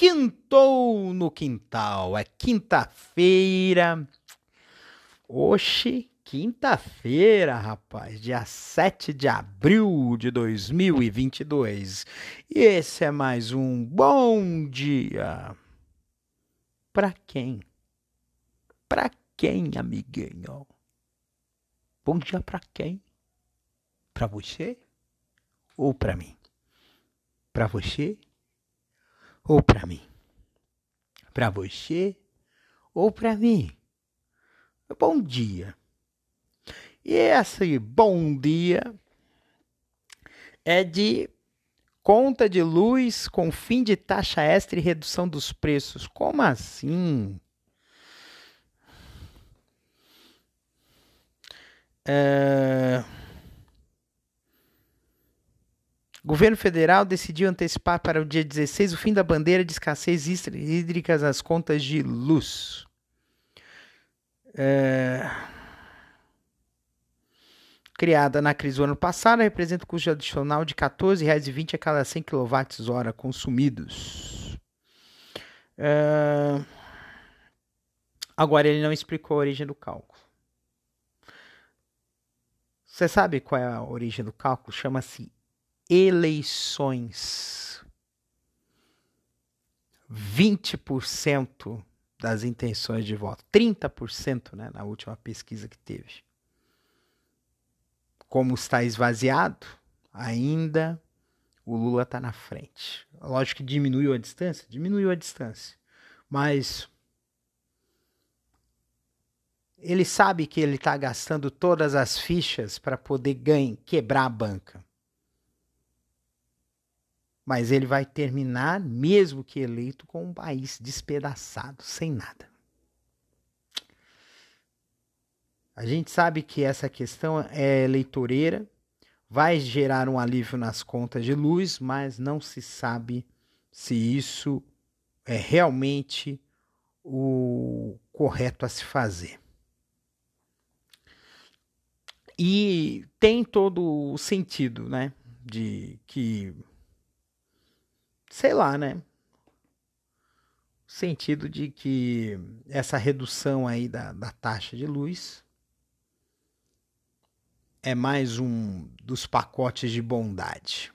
quintou no quintal, é quinta-feira. Oxi, quinta-feira, rapaz, dia 7 de abril de 2022. E esse é mais um bom dia. Pra quem? Pra quem, amiguinho? Bom dia pra quem? Pra você? ou para mim? Para você ou para mim? Para você ou para mim? Bom dia. E esse bom dia é de conta de luz com fim de taxa extra e redução dos preços. Como assim? É... Governo federal decidiu antecipar para o dia 16 o fim da bandeira de escassez hídrica nas contas de luz. É... Criada na crise do ano passado, representa um custo adicional de R$ 14,20 a cada 100 kWh consumidos. É... Agora, ele não explicou a origem do cálculo. Você sabe qual é a origem do cálculo? Chama-se eleições. 20% das intenções de voto, 30% né, na última pesquisa que teve. Como está esvaziado, ainda o Lula está na frente. Lógico que diminuiu a distância, diminuiu a distância, mas ele sabe que ele está gastando todas as fichas para poder ganhar, quebrar a banca mas ele vai terminar, mesmo que eleito, com um país despedaçado, sem nada. A gente sabe que essa questão é eleitoreira, vai gerar um alívio nas contas de luz, mas não se sabe se isso é realmente o correto a se fazer. E tem todo o sentido, né? De que sei lá, né? Sentido de que essa redução aí da, da taxa de luz é mais um dos pacotes de bondade.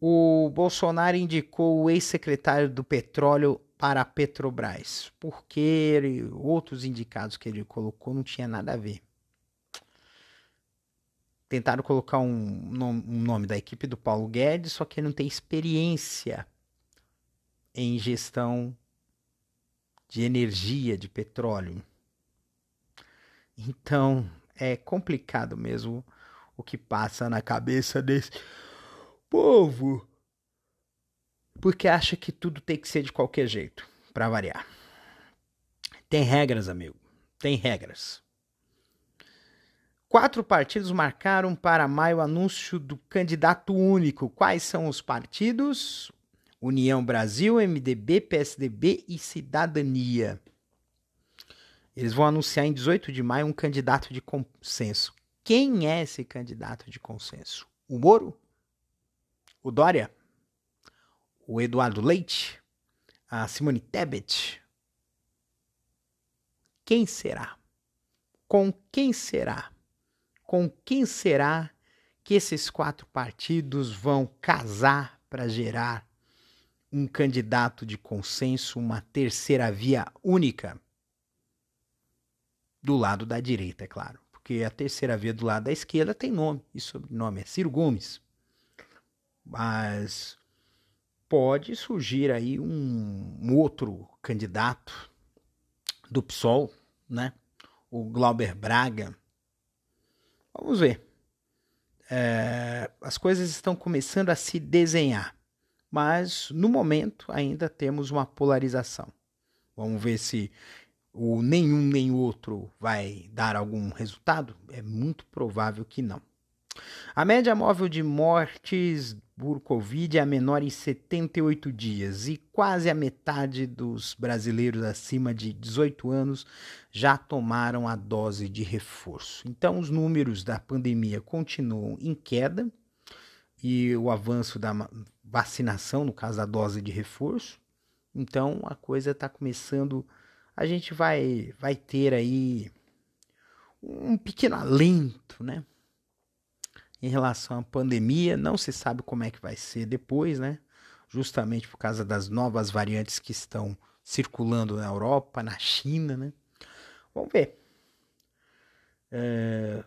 O Bolsonaro indicou o ex-secretário do Petróleo para a Petrobras, porque ele, outros indicados que ele colocou não tinha nada a ver tentaram colocar um, um nome da equipe do Paulo Guedes, só que ele não tem experiência em gestão de energia, de petróleo. Então, é complicado mesmo o que passa na cabeça desse povo. Porque acha que tudo tem que ser de qualquer jeito, para variar. Tem regras, amigo. Tem regras. Quatro partidos marcaram para maio anúncio do candidato único. Quais são os partidos? União Brasil, MDB, PSDB e Cidadania. Eles vão anunciar em 18 de maio um candidato de consenso. Quem é esse candidato de consenso? O Moro? O Dória? O Eduardo Leite? A Simone Tebet? Quem será? Com quem será? Com quem será que esses quatro partidos vão casar para gerar um candidato de consenso, uma terceira via única? Do lado da direita, é claro. Porque a terceira via do lado da esquerda tem nome e sobrenome, é Ciro Gomes. Mas pode surgir aí um, outro candidato do PSOL, né? O Glauber Braga, Vamos ver. É, as coisas estão começando a se desenhar, mas no momento ainda temos uma polarização. Vamos ver se o nenhum nem outro vai dar algum resultado? É muito provável que não. A média móvel de mortes por Covid é a menor em 78 dias e quase a metade dos brasileiros acima de 18 anos já tomaram a dose de reforço. Então, os números da pandemia continuam em queda e o avanço da vacinação, no caso da dose de reforço. Então, a coisa está começando. A gente vai, vai ter aí um pequeno alento, né? Em relação à pandemia. Não se sabe como é que vai ser depois, né? Justamente por causa das novas variantes que estão circulando na Europa, na China, né? Vamos ver. É...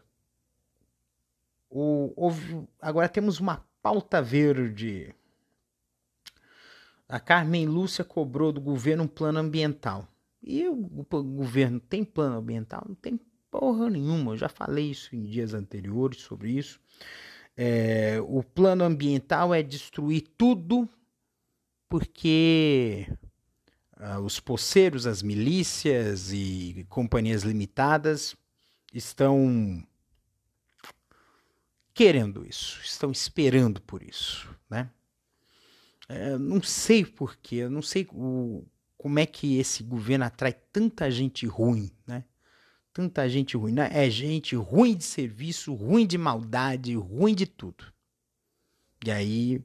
O, houve, agora temos uma pauta verde. A Carmen Lúcia cobrou do governo um plano ambiental. E o, o governo tem plano ambiental? Não tem porra nenhuma. Eu já falei isso em dias anteriores sobre isso. É, o plano ambiental é destruir tudo porque ah, os poceiros, as milícias e companhias limitadas estão querendo isso, estão esperando por isso, né? É, não sei porquê, não sei o, como é que esse governo atrai tanta gente ruim, né? Tanta gente ruim. Né? É gente ruim de serviço, ruim de maldade, ruim de tudo. E aí.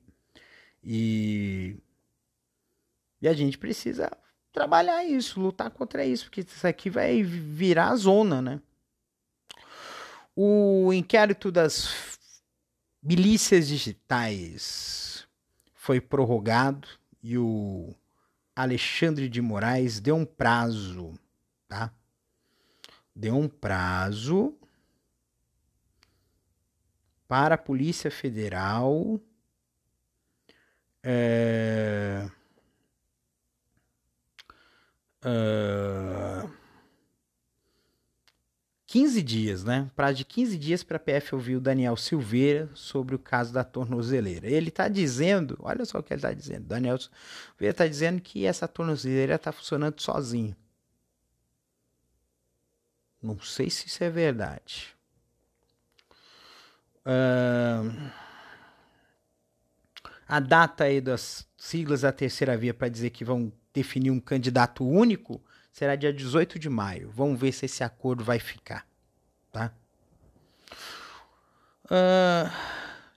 E, e a gente precisa trabalhar isso, lutar contra isso, porque isso aqui vai virar zona, né? O inquérito das milícias digitais foi prorrogado e o Alexandre de Moraes deu um prazo, tá? Deu um prazo para a Polícia Federal é, é, 15 dias, né? Prazo de 15 dias para a PF ouvir o Daniel Silveira sobre o caso da tornozeleira. Ele está dizendo, olha só o que ele está dizendo. Daniel Silveira está dizendo que essa tornozeleira está funcionando sozinho. Não sei se isso é verdade. Uh, a data aí das siglas da terceira via para dizer que vão definir um candidato único será dia 18 de maio. Vamos ver se esse acordo vai ficar. Tá? Uh,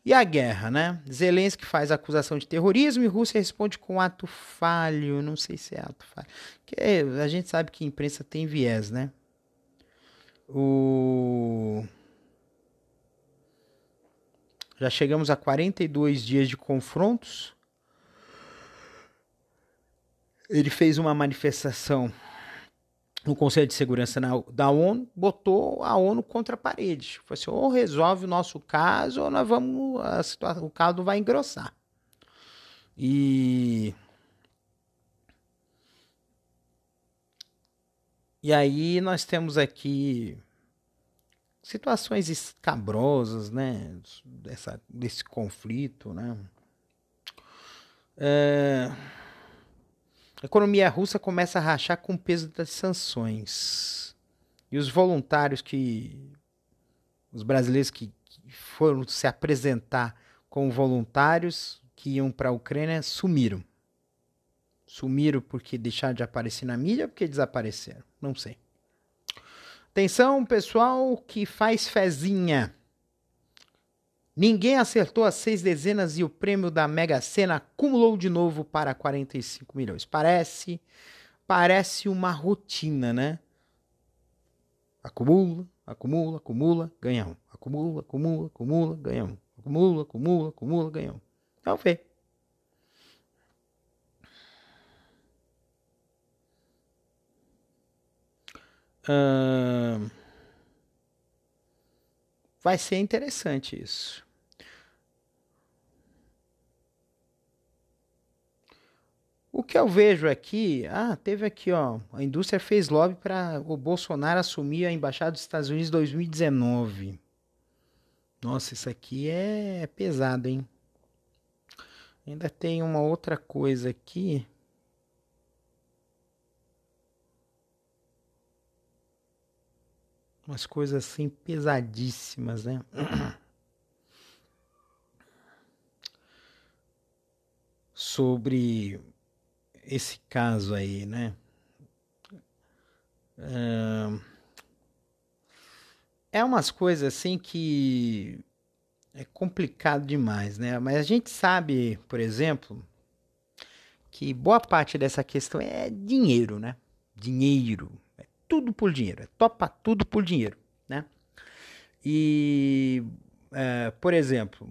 e a guerra, né? Zelensky faz acusação de terrorismo e Rússia responde com ato falho. Não sei se é ato falho. Porque a gente sabe que a imprensa tem viés, né? O... Já chegamos a 42 dias de confrontos. Ele fez uma manifestação no Conselho de Segurança da ONU, botou a ONU contra a parede. Falou assim, ou resolve o nosso caso, ou nós vamos. A situação, o caldo vai engrossar. E. E aí nós temos aqui situações escabrosas, né, dessa, desse conflito, né. É, a economia russa começa a rachar com o peso das sanções. E os voluntários que. Os brasileiros que, que foram se apresentar como voluntários que iam para a Ucrânia sumiram. Sumiram porque deixaram de aparecer na mídia ou porque desapareceram? Não sei. Atenção, pessoal que faz fezinha. Ninguém acertou as seis dezenas e o prêmio da Mega Sena acumulou de novo para 45 milhões. Parece, parece uma rotina, né? Acumula, acumula, acumula, ganha um. Acumula, acumula, acumula, ganha um. Acumula, acumula, acumula, ganha um. Então, vê. Uh, vai ser interessante isso. O que eu vejo aqui, ah, teve aqui, ó, a indústria fez lobby para o Bolsonaro assumir a embaixada dos Estados Unidos em 2019. Nossa, isso aqui é pesado, hein? Ainda tem uma outra coisa aqui. Umas coisas assim pesadíssimas, né? Sobre esse caso aí, né? É umas coisas assim que é complicado demais, né? Mas a gente sabe, por exemplo, que boa parte dessa questão é dinheiro, né? Dinheiro. Tudo por dinheiro. É topa tudo por dinheiro, né? E, é, por exemplo,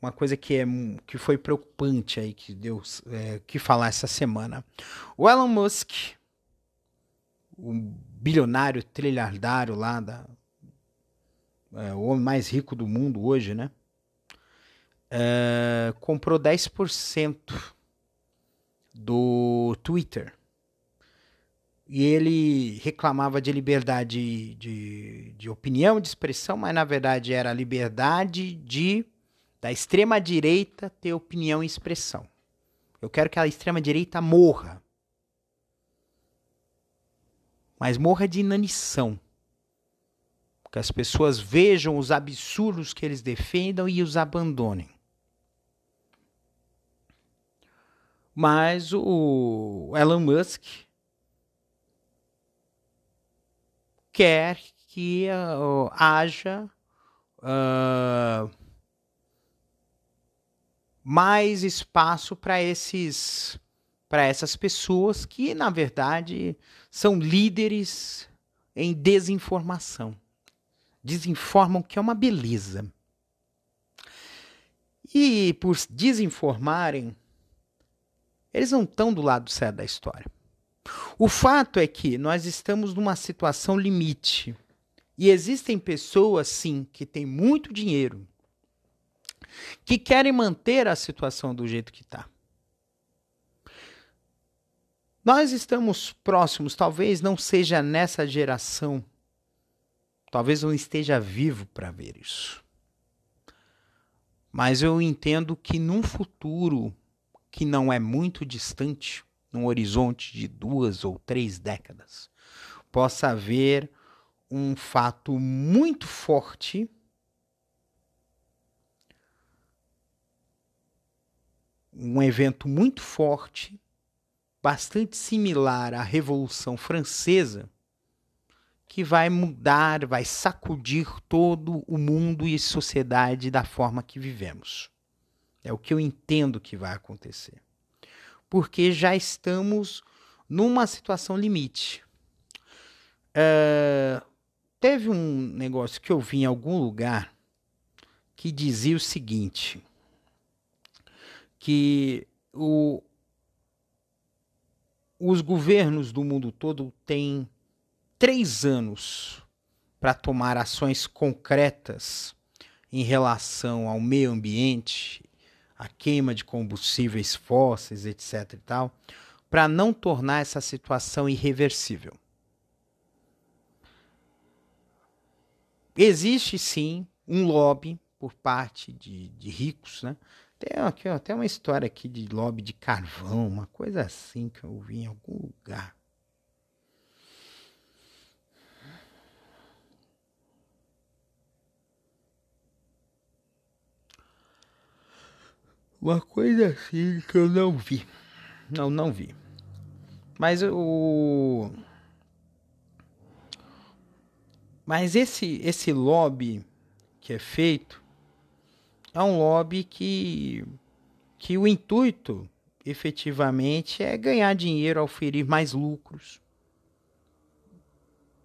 uma coisa que, é, que foi preocupante aí, que deu é, que falar essa semana. O Elon Musk, o bilionário trilhardário lá da, é, o homem mais rico do mundo hoje, né? É, comprou 10% do Twitter. E ele reclamava de liberdade de, de opinião, de expressão, mas na verdade era a liberdade de da extrema direita ter opinião e expressão. Eu quero que a extrema direita morra. Mas morra de inanição que as pessoas vejam os absurdos que eles defendam e os abandonem. Mas o Elon Musk quer que uh, haja uh, mais espaço para esses para essas pessoas que na verdade são líderes em desinformação desinformam que é uma beleza. E por desinformarem, eles não estão do lado certo da história. O fato é que nós estamos numa situação limite. E existem pessoas, sim, que têm muito dinheiro, que querem manter a situação do jeito que está. Nós estamos próximos, talvez não seja nessa geração Talvez não esteja vivo para ver isso. Mas eu entendo que num futuro que não é muito distante, num horizonte de duas ou três décadas, possa haver um fato muito forte um evento muito forte, bastante similar à Revolução Francesa, que vai mudar, vai sacudir todo o mundo e sociedade da forma que vivemos. É o que eu entendo que vai acontecer. Porque já estamos numa situação limite. Uh, teve um negócio que eu vi em algum lugar que dizia o seguinte: que o, os governos do mundo todo têm três anos para tomar ações concretas em relação ao meio ambiente, a queima de combustíveis fósseis, etc. e tal, para não tornar essa situação irreversível. Existe sim um lobby por parte de, de ricos, né? Tem aqui até uma história aqui de lobby de carvão, uma coisa assim que eu vi em algum lugar. Uma coisa assim que eu não vi. Não, não vi. Mas o. Mas esse, esse lobby que é feito é um lobby que, que o intuito efetivamente é ganhar dinheiro, oferir mais lucros.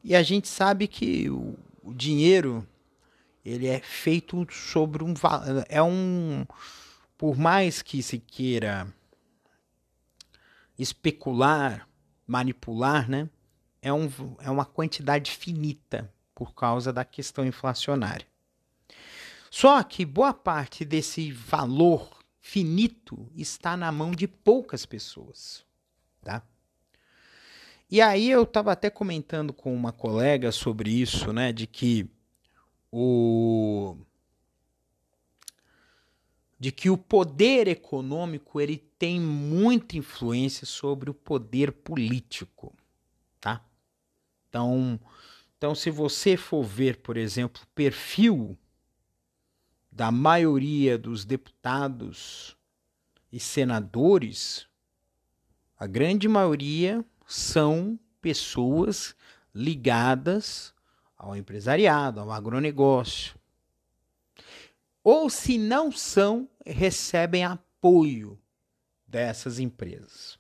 E a gente sabe que o, o dinheiro ele é feito sobre um é um por mais que se queira especular, manipular, né, é, um, é uma quantidade finita por causa da questão inflacionária. Só que boa parte desse valor finito está na mão de poucas pessoas, tá? E aí eu estava até comentando com uma colega sobre isso, né, de que o de que o poder econômico ele tem muita influência sobre o poder político, tá? Então, Então, se você for ver, por exemplo, o perfil da maioria dos deputados e senadores, a grande maioria são pessoas ligadas ao empresariado, ao agronegócio. Ou se não são, recebem apoio dessas empresas.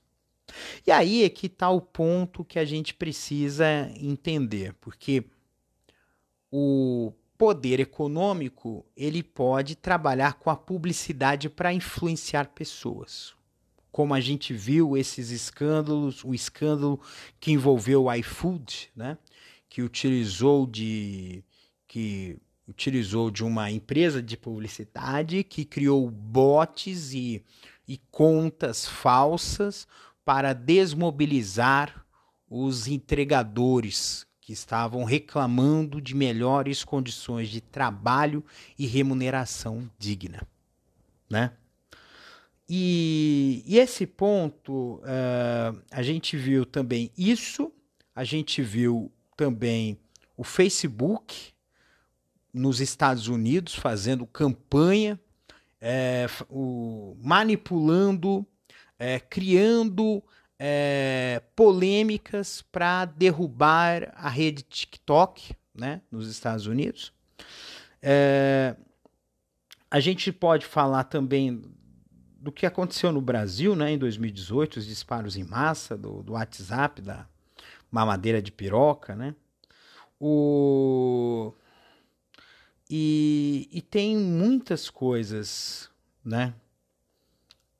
E aí é que está o ponto que a gente precisa entender, porque o poder econômico ele pode trabalhar com a publicidade para influenciar pessoas. Como a gente viu esses escândalos, o escândalo que envolveu o iFood, né? que utilizou de que utilizou de uma empresa de publicidade que criou bots e, e contas falsas para desmobilizar os entregadores que estavam reclamando de melhores condições de trabalho e remuneração digna, né? E, e esse ponto uh, a gente viu também isso, a gente viu também o Facebook nos Estados Unidos fazendo campanha, é, o, manipulando, é, criando é, polêmicas para derrubar a rede TikTok né, nos Estados Unidos. É, a gente pode falar também do que aconteceu no Brasil né, em 2018, os disparos em massa do, do WhatsApp, da mamadeira de piroca, né? O... E, e tem muitas coisas, né?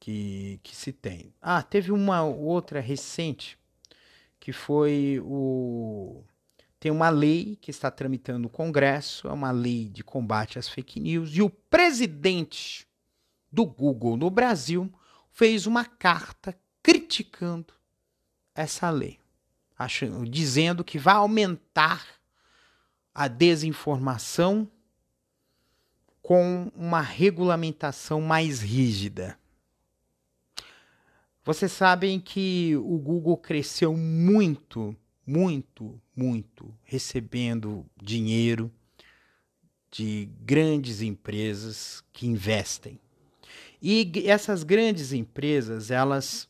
que, que se tem. Ah, teve uma outra recente que foi o tem uma lei que está tramitando no Congresso, é uma lei de combate às fake news, e o presidente do Google no Brasil fez uma carta criticando essa lei, achando, dizendo que vai aumentar a desinformação com uma regulamentação mais rígida. Vocês sabem que o Google cresceu muito, muito, muito, recebendo dinheiro de grandes empresas que investem. E essas grandes empresas, elas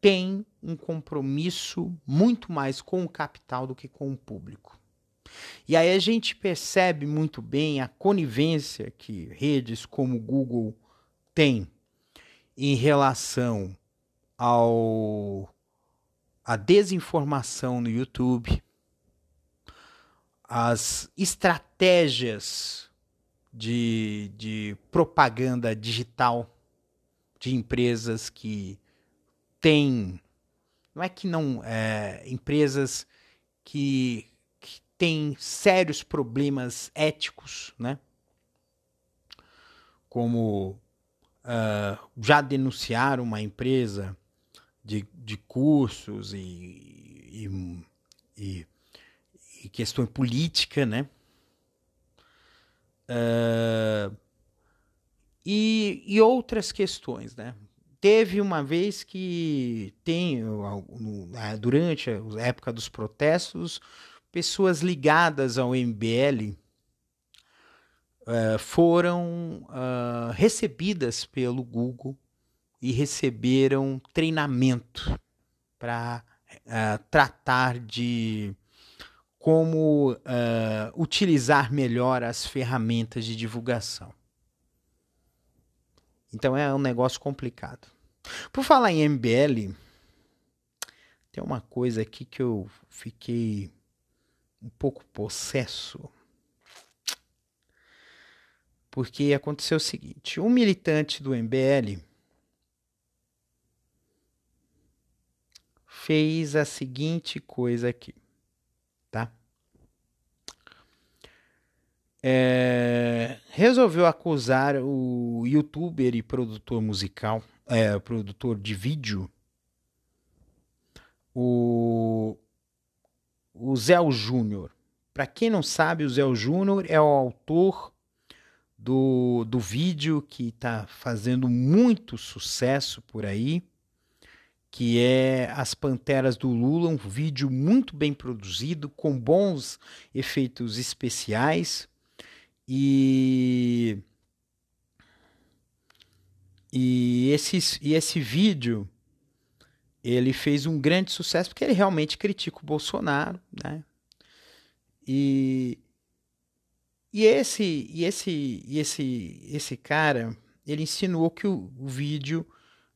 têm um compromisso muito mais com o capital do que com o público. E aí a gente percebe muito bem a conivência que redes como Google têm em relação ao a desinformação no YouTube, as estratégias de, de propaganda digital de empresas que têm, não é que não, é, empresas que, têm sérios problemas éticos, né? Como uh, já denunciaram uma empresa de, de cursos e, e, e, e questão política, né? Uh, e, e outras questões, né? Teve uma vez que tem, durante a época dos protestos, pessoas ligadas ao MBL uh, foram uh, recebidas pelo Google e receberam treinamento para uh, eh, tratar de como uh, utilizar melhor as ferramentas de divulgação. Então é um negócio complicado. Por falar em MBL, tem uma coisa aqui que eu fiquei um pouco possesso. Porque aconteceu o seguinte: um militante do MBL fez a seguinte coisa aqui, tá? É, resolveu acusar o youtuber e produtor musical, é, produtor de vídeo, o, o Zé Júnior. Para quem não sabe, o Zé Júnior é o autor do, do vídeo que está fazendo muito sucesso por aí, que é As Panteras do Lula, um vídeo muito bem produzido, com bons efeitos especiais. E, e, esse, e esse vídeo ele fez um grande sucesso porque ele realmente critica o Bolsonaro, né? E, e esse e esse e esse esse cara ele insinuou que o, o vídeo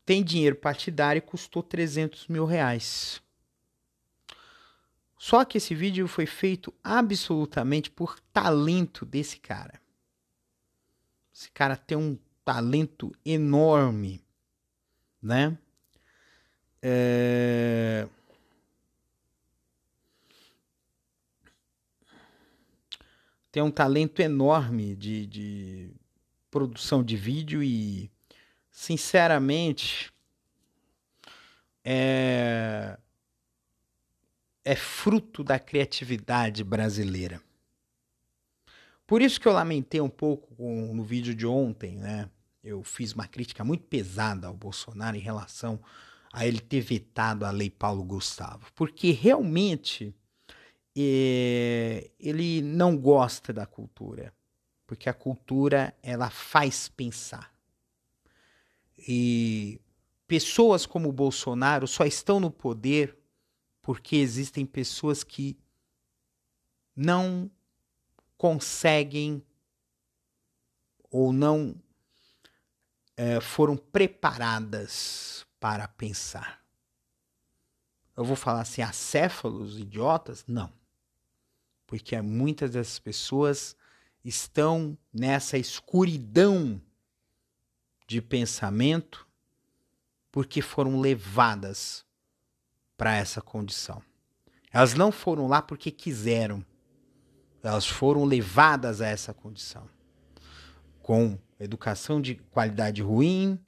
tem dinheiro partidário e custou 300 mil reais. Só que esse vídeo foi feito absolutamente por talento desse cara. Esse cara tem um talento enorme, né? É... Tem um talento enorme de, de produção de vídeo e sinceramente, é, é fruto da criatividade brasileira. Por isso que eu lamentei um pouco com, no vídeo de ontem, né? Eu fiz uma crítica muito pesada ao Bolsonaro em relação a ele ter vetado a lei Paulo Gustavo, porque realmente é, ele não gosta da cultura, porque a cultura ela faz pensar. E pessoas como o Bolsonaro só estão no poder porque existem pessoas que não conseguem ou não é, foram preparadas para pensar. Eu vou falar assim, acéfalos, idiotas? Não. Porque muitas dessas pessoas estão nessa escuridão de pensamento porque foram levadas para essa condição. Elas não foram lá porque quiseram, elas foram levadas a essa condição. Com educação de qualidade ruim,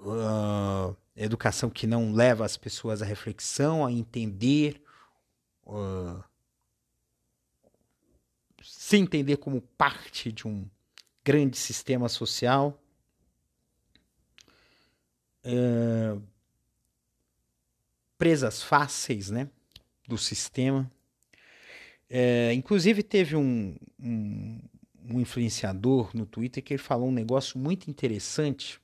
uh, educação que não leva as pessoas à reflexão, a entender, uh, se entender como parte de um grande sistema social é, presas fáceis né, do sistema. É, inclusive, teve um, um, um influenciador no Twitter que ele falou um negócio muito interessante,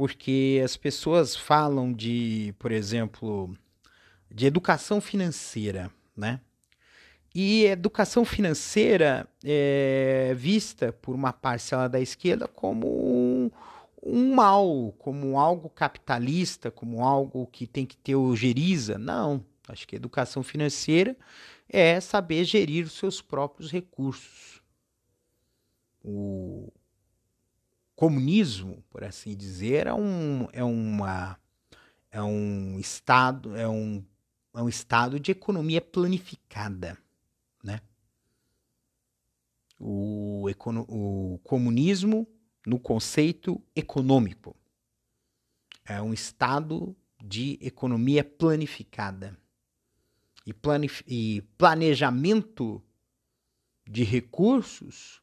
porque as pessoas falam de, por exemplo, de educação financeira, né? E educação financeira é vista por uma parcela da esquerda como um, um mal, como algo capitalista, como algo que tem que ter o geriza. Não. Acho que educação financeira é saber gerir os seus próprios recursos. O comunismo, por assim dizer, é um, é uma, é um estado, é um, é um estado de economia planificada, né? O, o comunismo no conceito econômico. É um estado de economia planificada. E, planif e planejamento de recursos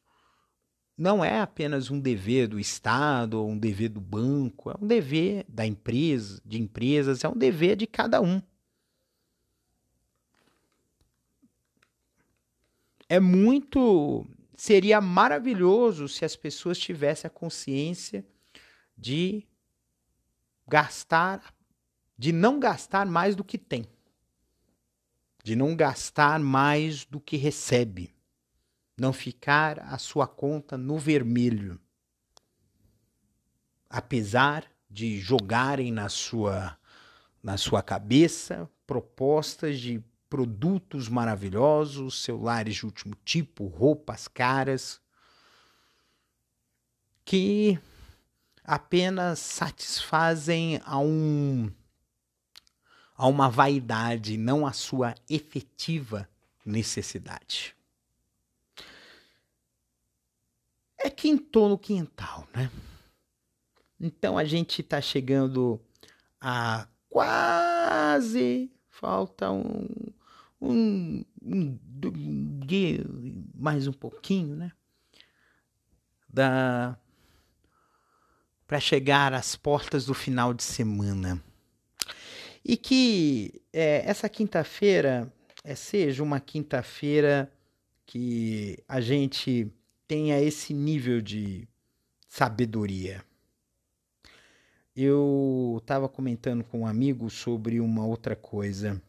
não é apenas um dever do Estado ou um dever do banco, é um dever da empresa, de empresas, é um dever de cada um. É muito seria maravilhoso se as pessoas tivessem a consciência de gastar, de não gastar mais do que tem, de não gastar mais do que recebe, não ficar a sua conta no vermelho. Apesar de jogarem na sua na sua cabeça propostas de produtos maravilhosos, celulares de último tipo, roupas caras, que apenas satisfazem a um a uma vaidade, não a sua efetiva necessidade. É quintou no quintal, né? Então a gente está chegando a quase falta um, um, um, dia, mais um pouquinho, né? Da para chegar às portas do final de semana. E que é, essa quinta-feira é, seja uma quinta-feira que a gente tenha esse nível de sabedoria. Eu estava comentando com um amigo sobre uma outra coisa.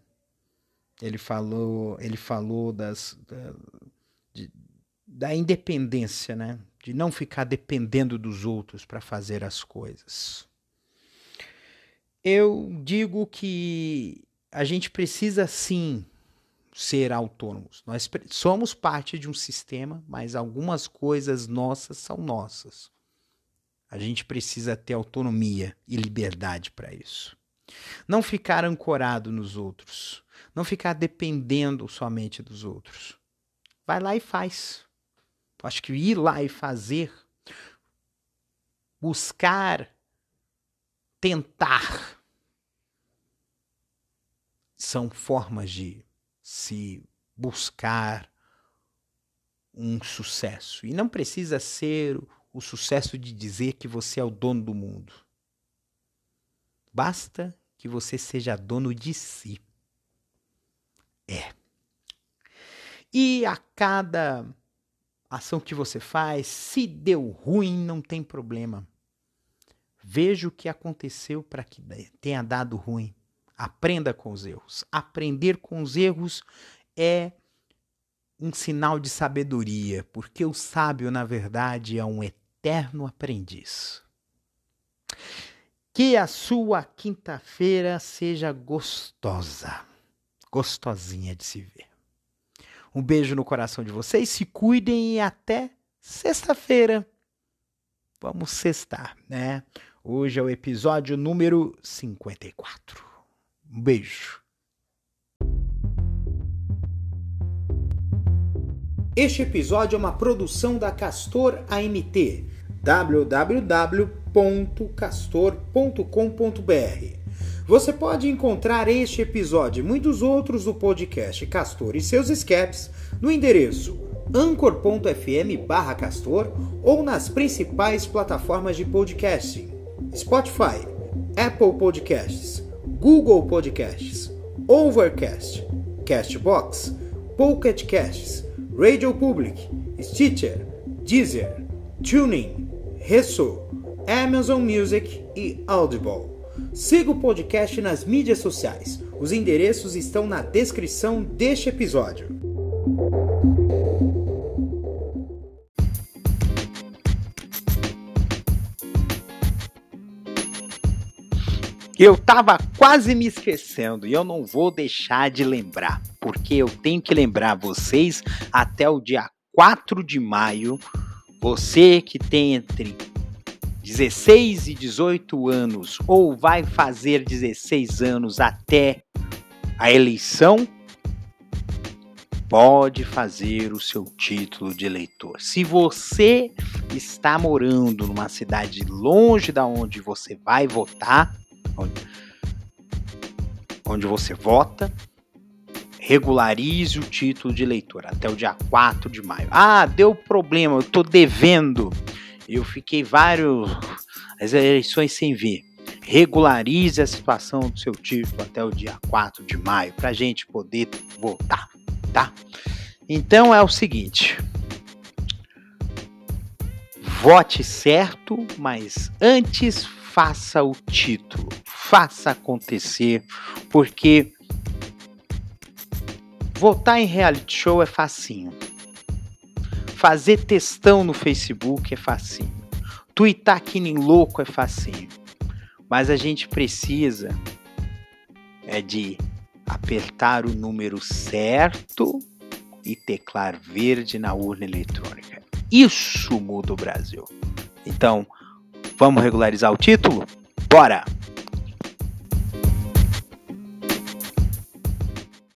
Ele falou, ele falou das, da, de, da independência, né? De não ficar dependendo dos outros para fazer as coisas. Eu digo que a gente precisa sim ser autônomos. Nós somos parte de um sistema, mas algumas coisas nossas são nossas. A gente precisa ter autonomia e liberdade para isso. Não ficar ancorado nos outros. Não ficar dependendo somente dos outros. Vai lá e faz. Acho que ir lá e fazer, buscar, tentar, são formas de se buscar um sucesso. E não precisa ser o sucesso de dizer que você é o dono do mundo. Basta que você seja dono de si. É. E a cada ação que você faz, se deu ruim, não tem problema. Veja o que aconteceu para que tenha dado ruim. Aprenda com os erros. Aprender com os erros é um sinal de sabedoria, porque o sábio, na verdade, é um eterno aprendiz. Que a sua quinta-feira seja gostosa, gostosinha de se ver. Um beijo no coração de vocês, se cuidem e até sexta-feira. Vamos sextar, né? Hoje é o episódio número 54. Um beijo. Este episódio é uma produção da Castor AMT. www.castor.com.br Você pode encontrar este episódio e muitos outros do podcast Castor e seus escapes no endereço anchor.fm castor ou nas principais plataformas de podcasting Spotify, Apple Podcasts, Google Podcasts, Overcast, Castbox, Pocket Casts, Radio Public, Stitcher, Deezer, Tuning, Resso, Amazon Music e Audible. Siga o podcast nas mídias sociais. Os endereços estão na descrição deste episódio. Eu tava quase me esquecendo e eu não vou deixar de lembrar, porque eu tenho que lembrar vocês até o dia 4 de maio. Você que tem entre 16 e 18 anos ou vai fazer 16 anos até a eleição, pode fazer o seu título de eleitor. Se você está morando numa cidade longe da onde você vai votar, onde, onde você vota, regularize o título de eleitor até o dia 4 de maio. Ah, deu problema, eu estou devendo. Eu fiquei vários as eleições sem ver. Regularize a situação do seu título até o dia 4 de maio para a gente poder votar, tá? Então é o seguinte: vote certo, mas antes faça o título, faça acontecer, porque votar em reality show é facinho. Fazer textão no Facebook é facinho. Tweetar que nem louco é facinho. Mas a gente precisa é de apertar o número certo e teclar verde na urna eletrônica. Isso muda o Brasil. Então, Vamos regularizar o título? Bora!